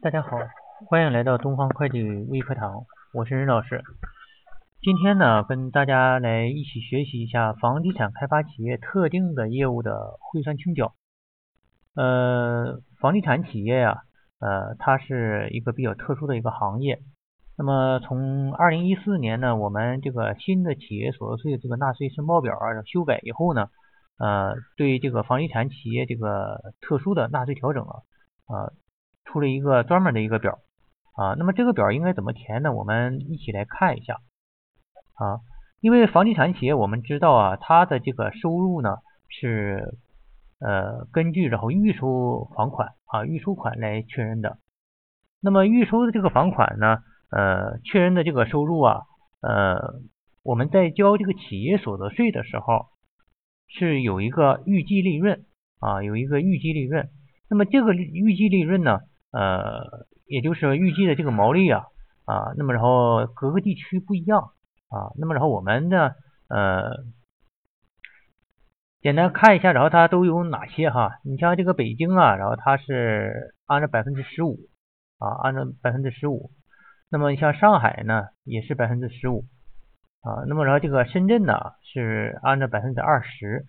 大家好，欢迎来到东方会计微课堂，我是任老师。今天呢，跟大家来一起学习一下房地产开发企业特定的业务的汇算清缴。呃，房地产企业呀，呃，它是一个比较特殊的一个行业。那么从二零一四年呢，我们这个新的企业所得税这个纳税申报表啊修改以后呢，呃，对这个房地产企业这个特殊的纳税调整啊，啊，出了一个专门的一个表啊。那么这个表应该怎么填呢？我们一起来看一下啊。因为房地产企业我们知道啊，它的这个收入呢是呃根据然后预收房款啊预收款来确认的。那么预收的这个房款呢？呃，确认的这个收入啊，呃，我们在交这个企业所得税的时候，是有一个预计利润啊，有一个预计利润。那么这个预计利润呢，呃，也就是预计的这个毛利啊，啊，那么然后各个地区不一样啊，那么然后我们呢，呃，简单看一下，然后它都有哪些哈？你像这个北京啊，然后它是按照百分之十五啊，按照百分之十五。那么像上海呢，也是百分之十五啊。那么然后这个深圳呢，是按照百分之二十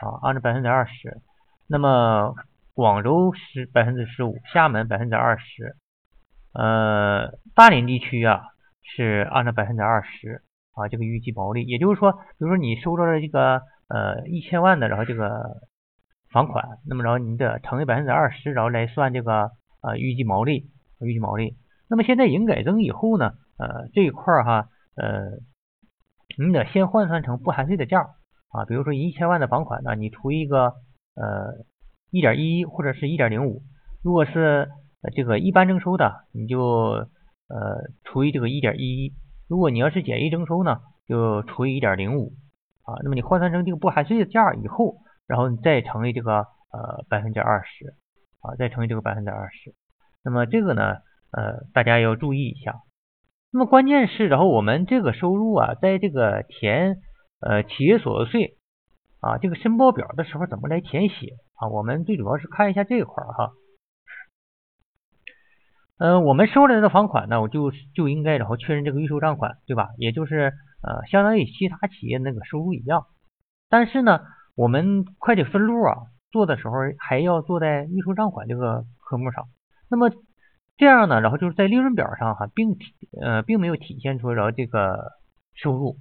啊，按照百分之二十。那么广州是百分之十五，厦门百分之二十。呃，大连地区啊是按照百分之二十啊，这个预计毛利。也就是说，比如说你收到了这个呃一千万的，然后这个房款，那么然后你得乘以百分之二十，然后来算这个呃预计毛利，预计毛利。那么现在营改增以后呢，呃，这一块儿哈，呃，你得先换算成不含税的价啊，比如说一千万的房款呢，你除一个呃一点一或者是一点零五，如果是这个一般征收的，你就呃除以这个一点一，如果你要是简易征收呢，就除以一点零五啊，那么你换算成这个不含税的价以后，然后你再乘以这个呃百分之二十啊，再乘以这个百分之二十，那么这个呢？呃，大家要注意一下。那么关键是，然后我们这个收入啊，在这个填呃企业所得税啊这个申报表的时候，怎么来填写啊？我们最主要是看一下这一块哈。嗯，我们收来的房款呢，我就就应该然后确认这个预收账款，对吧？也就是呃，相当于其他企业那个收入一样。但是呢，我们会计分录啊做的时候，还要做在预收账款这个科目上。那么这样呢，然后就是在利润表上哈，并体呃并没有体现出然后这个收入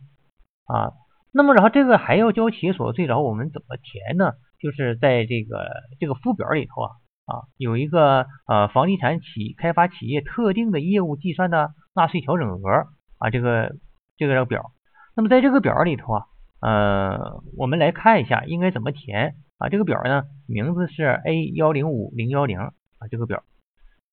啊，那么然后这个还要交企业所得税，然后我们怎么填呢？就是在这个这个附表里头啊啊有一个呃房地产企开发企业特定的业务计算的纳税调整额啊这个这个表，那么在这个表里头啊呃我们来看一下应该怎么填啊这个表呢名字是 A 幺零五零幺零啊这个表。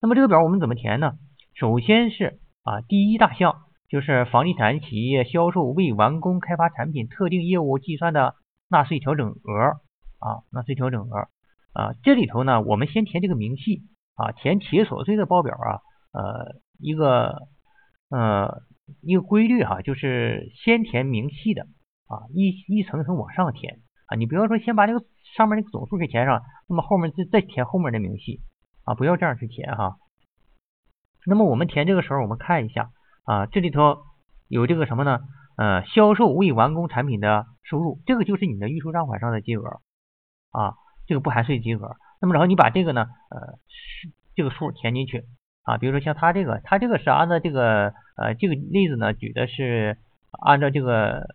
那么这个表我们怎么填呢？首先是啊，第一大项就是房地产企业销售未完工开发产品特定业务计算的纳税调整额啊，纳税调整额啊，这里头呢，我们先填这个明细啊，填企业所得税的报表啊，呃，一个呃一个规律哈，就是先填明细的啊，一一层层往上填啊，你不要说先把这个上面那个总数给填上，那么后面再再填后面的明细。啊，不要这样去填哈。那么我们填这个时候，我们看一下啊，这里头有这个什么呢？呃，销售未完工产品的收入，这个就是你的预收账款上的金额啊，这个不含税金额。那么然后你把这个呢，呃，这个数填进去啊。比如说像他这个，他这个是按照这个呃这个例子呢，举的是按照这个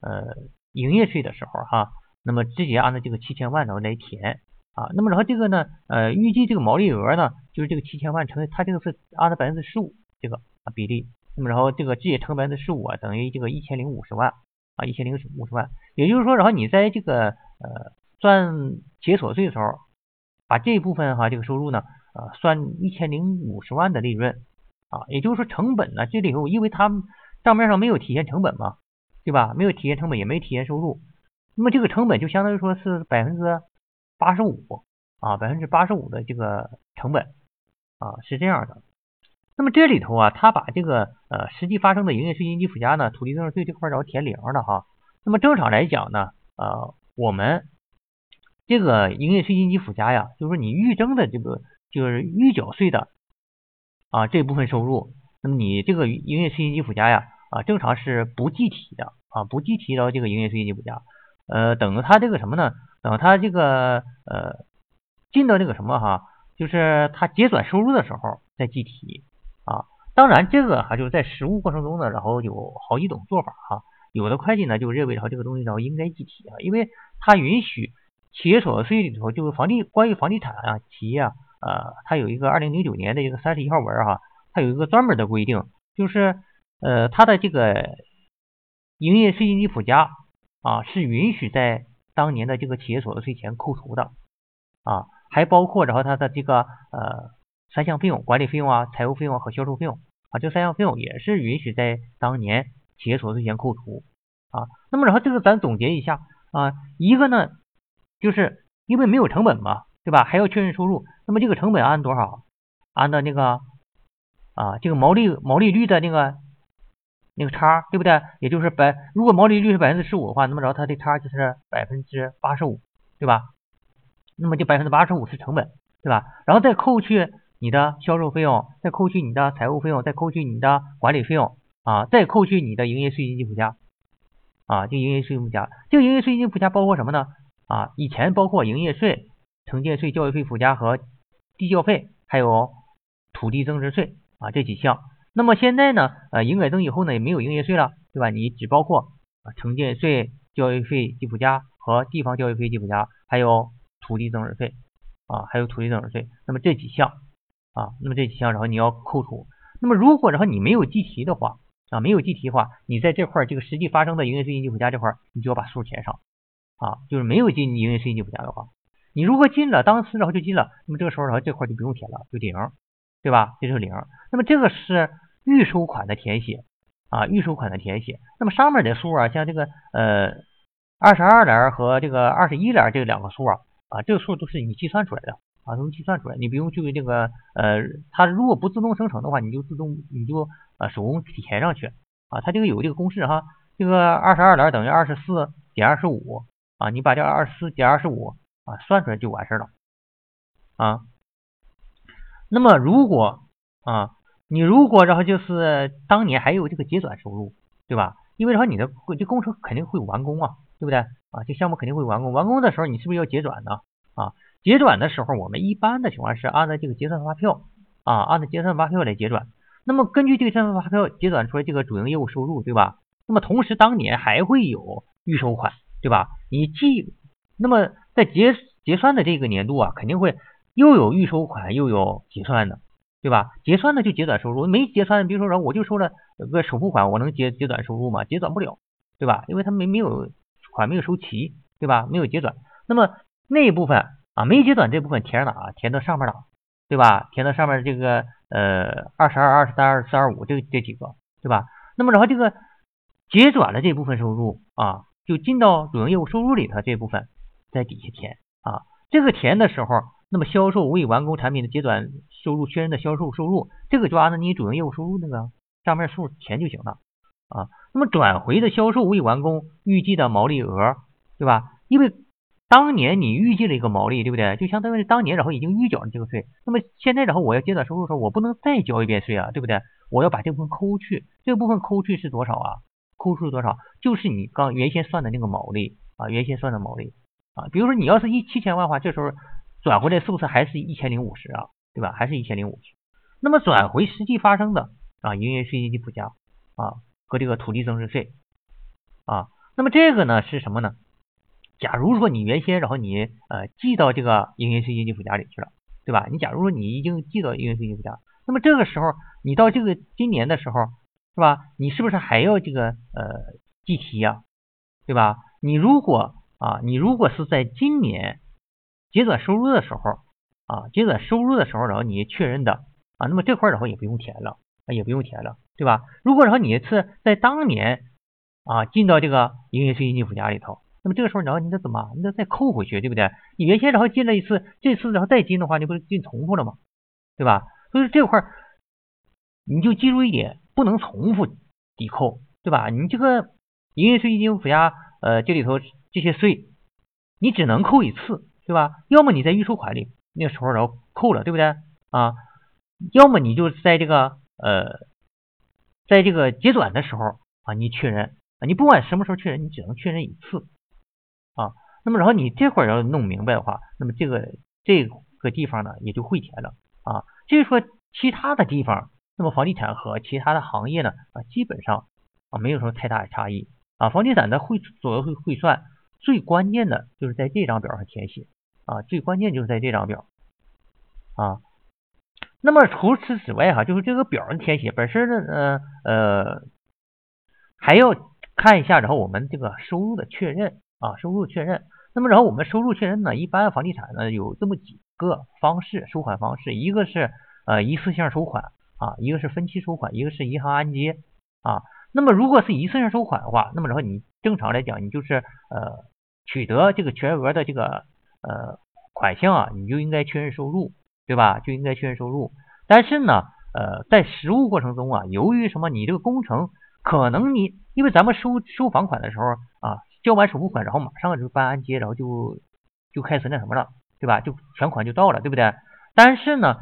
呃营业税的时候哈，那么直接按照这个七千万然后来填。啊，那么然后这个呢，呃，预计这个毛利额呢，就是这个七千万乘以，它这个是按照百分之十五这个比例，那么然后这个直接乘百分之十五啊，等于这个一千零五十万啊，一千零五十万，也就是说，然后你在这个呃算解锁税的时候，把这一部分哈这个收入呢，呃算一千零五十万的利润啊，也就是说成本呢这里头，因为它账面上没有体现成本嘛，对吧？没有体现成本，也没体现收入，那么这个成本就相当于说是百分之。八十五啊，百分之八十五的这个成本啊是这样的。那么这里头啊，他把这个呃实际发生的营业税应急附加呢，土地增值税这块儿要填零的哈。那么正常来讲呢，呃，我们这个营业税应急附加呀，就是说你预征的这个就是预缴税的啊这部分收入，那么你这个营业税金及附加呀啊正常是不计提的啊不计提到这个营业税金及附加，呃等他这个什么呢？等他这个呃进到这个什么哈，就是他结转收入的时候再计提啊。当然这个哈就是在实务过程中呢，然后有好几种做法哈。有的会计呢就认为然后这个东西然后应该计提啊，因为它允许企业所得税里头就是房地关于房地产啊企业啊呃它有一个二零零九年的一个三十一号文哈，它有一个专门的规定，就是呃它的这个营业税金及附加啊是允许在当年的这个企业所得税前扣除的啊，还包括然后它的这个呃三项费用管理费用啊财务费用和销售费用啊这三项费用也是允许在当年。企业所得税前扣除啊，那么然后这个咱总结一下啊，一个呢就是因为没有成本嘛，对吧？还要确认收入，那么这个成本按多少？按的那个啊，这个毛利毛利率的那个那个差，对不对？也就是百，如果毛利率是百分之十五的话，那么然后它的差就是百分之八十五，对吧？那么这百分之八十五是成本，对吧？然后再扣去你的销售费用，再扣去你的财务费用，再扣去你的管理费用。啊，再扣去你的营业税金及附加，啊，这营业税金附加，这个营业税金附加包括什么呢？啊，以前包括营业税、城建税、教育费附加和地教费，还有土地增值税啊这几项。那么现在呢，呃，营改增以后呢，也没有营业税了，对吧？你只包括啊城建税、教育费及附加和地方教育费及附加，还有土地增值税啊，还有土地增值税。那么这几项啊，那么这几项，然后你要扣除。那么如果然后你没有计提的话，啊，没有计提的话，你在这块这个实际发生的营业税金及附加这块，你就要把数填上啊。就是没有进营业税金及附加的话，你如果进了，当时然后就进了，那么这个时候然后这块就不用填了，就零，对吧？这就是零。那么这个是预收款的填写啊，预收款的填写。那么上面的数啊，像这个呃二十二栏和这个二十一栏这两个数啊，啊这个数都是你计算出来的啊，都计算出来，你不用去这个呃，它如果不自动生成的话，你就自动你就。啊，手工填上去啊，它这个有这个公式哈，这个二十二栏等于二十四减二十五啊，你把这二十四减二十五啊算出来就完事了啊。那么如果啊，你如果然后就是当年还有这个结转收入，对吧？因为然后你的这工程肯定会完工啊，对不对啊？这项目肯定会完工，完工的时候你是不是要结转呢？啊，结转的时候我们一般的情况是按照这个结算发票啊，按照结算发票来结转。那么根据这个结算发票结转出来这个主营业务收入，对吧？那么同时当年还会有预收款，对吧？你既那么在结结算的这个年度啊，肯定会又有预收款又有结算的，对吧？结算的就结转收入，没结算，比如说我就收了个首付款，我能结结转收入吗？结转不了，对吧？因为他没没有款没有收齐，对吧？没有结转，那么那一部分啊没结转这部分填哪啊？填到上面了，对吧？填到上面这个。呃，二十二、二十三、二十四、二十五，这这几个，对吧？那么然后这个结转的这部分收入啊，就进到主营业务收入里头这部分，在底下填啊。这个填的时候，那么销售未完工产品的结转收入确认的销售收入，这个就按照你主营业务收入那个账面数填就行了啊。那么转回的销售未完工预计的毛利额，对吧？因为当年你预计了一个毛利，对不对？就相当于当年然后已经预缴了这个税，那么现在然后我要结转收入的时候，我不能再交一遍税啊，对不对？我要把这部分抠去，这部分抠去是多少啊？扣出多少？就是你刚原先算的那个毛利啊，原先算的毛利啊。比如说你要是一七千万的话，这时候转回来是不是还是一千零五十啊？对吧？还是一千零五十？那么转回实际发生的啊，营业税金及附加啊和这个土地增值税啊，那么这个呢是什么呢？假如说你原先，然后你呃记到这个营业税金及附加里去了，对吧？你假如说你已经记到营业税金附加，那么这个时候你到这个今年的时候，是吧？你是不是还要这个呃计提呀？对吧？你如果啊，你如果是在今年结转收入的时候啊，结转收入的时候，然后你确认的啊，那么这块然后也不用填了，也不用填了，对吧？如果然后你是在当年啊进到这个营业税金及附加里头。那么这个时候，然后你得怎么？你得再扣回去，对不对？你原先然后进了一次，这次然后再进的话，你不是进重复了吗？对吧？所以这块你就记住一点，不能重复抵扣，对吧？你这个营业税金附加，呃，这里头这些税，你只能扣一次，对吧？要么你在预收款里那个时候然后扣了，对不对？啊，要么你就在这个呃，在这个结转的时候啊，你确认啊，你不管什么时候确认，你只能确认一次啊。那么然后你这块要弄明白的话，那么这个这个地方呢也就汇填了啊。至于说其他的地方，那么房地产和其他的行业呢啊，基本上啊没有什么太大的差异啊。房地产的汇左右汇汇算最关键的就是在这张表上填写啊，最关键就是在这张表啊。那么除此之外哈，就是这个表的填写本身呢，呃呃，还要看一下，然后我们这个收入的确认啊，收入确认。那么然后我们收入确认呢，一般房地产呢有这么几个方式收款方式，一个是呃一次性收款啊，一个是分期收款，一个是银行按揭啊。那么如果是一次性收款的话，那么然后你正常来讲，你就是呃取得这个全额的这个呃款项啊，你就应该确认收入。对吧？就应该确认收入。但是呢，呃，在实物过程中啊，由于什么？你这个工程可能你，因为咱们收收房款的时候啊，交完首付款，然后马上就办按揭，然后就就开始那什么了，对吧？就全款就到了，对不对？但是呢，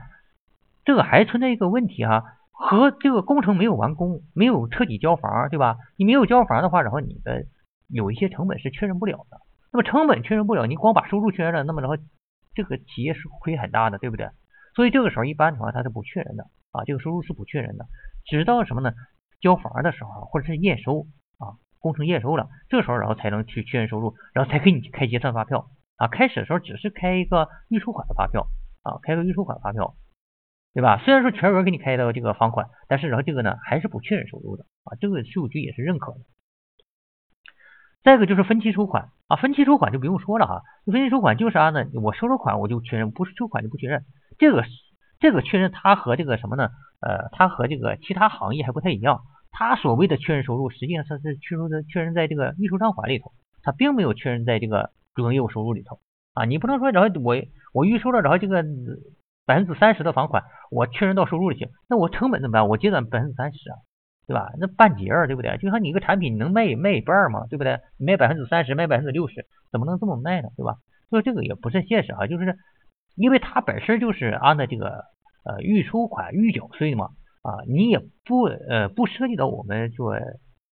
这个还存在一个问题哈，和这个工程没有完工，没有彻底交房，对吧？你没有交房的话，然后你的有一些成本是确认不了的。那么成本确认不了，你光把收入确认了，那么然后。这个企业是亏很大的，对不对？所以这个时候一般情况它是不确认的啊，这个收入是不确认的，直到什么呢？交房的时候或者是验收啊，工程验收了，这时候然后才能去确认收入，然后才给你开结算发票啊。开始的时候只是开一个预收款的发票啊，开个预收款发票，对吧？虽然说全额给你开到这个房款，但是然后这个呢还是不确认收入的啊，这个税务局也是认可的。再一个就是分期收款啊，分期收款就不用说了哈，分期收款就是啥呢？我收了款我就确认，不是收款就不确认。这个这个确认它和这个什么呢？呃，它和这个其他行业还不太一样。它所谓的确认收入，实际上它是确认的确认在这个预收账款里头，它并没有确认在这个主营业务收入里头啊。你不能说然后我我预收了，然后这个百分之三十的房款我确认到收入里去，那我成本怎么办？我结转百分之三十啊。对吧？那半截儿，对不对？就像你一个产品，你能卖卖一半嘛，对不对？你卖百分之三十，卖百分之六十，怎么能这么卖呢？对吧？所以这个也不是现实啊，就是因为它本身就是按的这个呃预收款预缴税嘛啊，你也不呃不涉及到我们说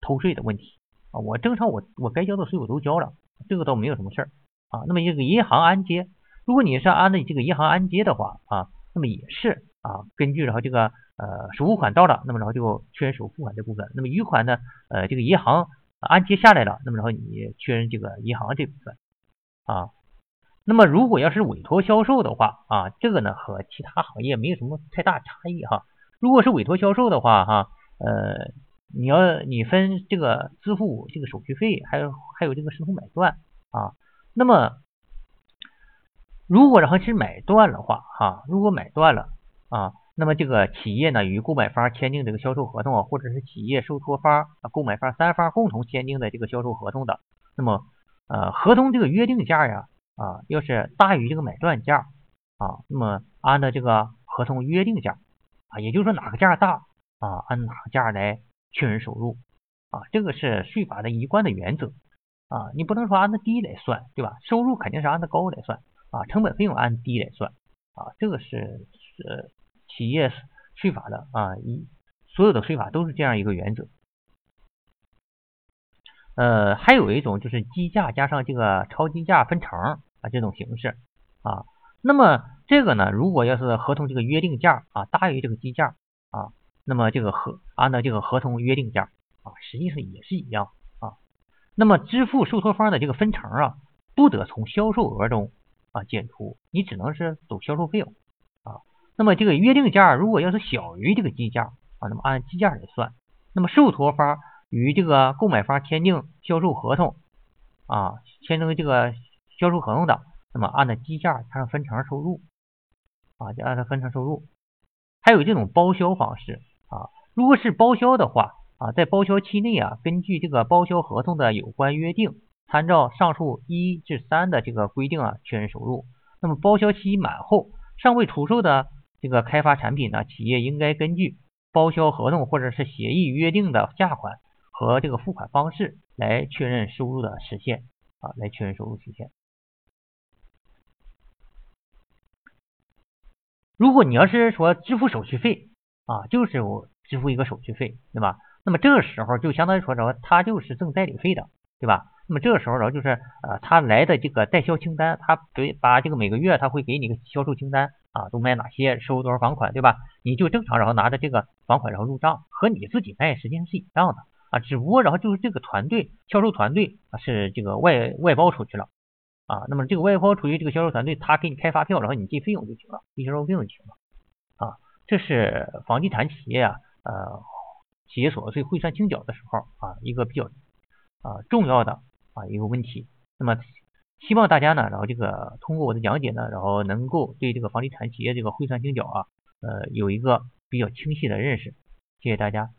偷税的问题啊。我正常我我该交的税我都交了，这个倒没有什么事儿啊。那么这个银行按揭，如果你是按的这个银行按揭的话啊，那么也是啊，根据然后这个。呃，首付款到了，那么然后就确认首付款这部分。那么余款呢？呃，这个银行按揭下来了，那么然后你确认这个银行这部分啊。那么如果要是委托销售的话啊，这个呢和其他行业没有什么太大差异哈。如果是委托销售的话哈，呃，你要你分这个支付这个手续费，还有还有这个视同买断啊。那么如果然后是买断的话哈，如果买断了啊。那么这个企业呢与购买方签订这个销售合同啊，或者是企业受托方啊、购买方三方共同签订的这个销售合同的，那么呃合同这个约定价呀啊要是大于这个买断价啊，那么按照这个合同约定价啊，也就是说哪个价大啊，按哪个价来确认收入啊，这个是税法的一贯的原则啊，你不能说按照低来算，对吧？收入肯定是按照高来算啊，成本费用按低来算啊，这个是是。企业税法的啊，一所有的税法都是这样一个原则。呃，还有一种就是基价加上这个超基价分成啊这种形式啊。那么这个呢，如果要是合同这个约定价啊大于这个基价啊，那么这个合按照这个合同约定价啊，实际上也是一样啊。那么支付受托方的这个分成啊，不得从销售额中啊减除，你只能是走销售费用啊。那么这个约定价如果要是小于这个计价啊，那么按计价来算。那么受托方与这个购买方签订销售合同啊，签订这个销售合同的，那么按照计价加上分成收入啊，就按照分成收入。还有这种包销方式啊，如果是包销的话啊，在包销期内啊，根据这个包销合同的有关约定，参照上述一至三的这个规定啊，确认收入。那么包销期满后尚未出售的。这个开发产品呢，企业应该根据包销合同或者是协议约定的价款和这个付款方式来确认收入的实现啊，来确认收入实现。如果你要是说支付手续费啊，就是我支付一个手续费，对吧？那么这个时候就相当于说什么他就是挣代理费的，对吧？那么这个时候然后就是呃他来的这个代销清单，他给把这个每个月他会给你个销售清单啊，都卖哪些，收多少房款，对吧？你就正常然后拿着这个房款然后入账，和你自己卖实际上是一样的啊，只不过然后就是这个团队销售团队啊是这个外外包出去了啊，那么这个外包出去这个销售团队他给你开发票，然后你记费用就行了，记销售费用就行了啊，这是房地产企业啊呃。企业所得税汇算清缴的时候啊，一个比较啊重要的啊一个问题。那么希望大家呢，然后这个通过我的讲解呢，然后能够对这个房地产企业这个汇算清缴啊，呃有一个比较清晰的认识。谢谢大家。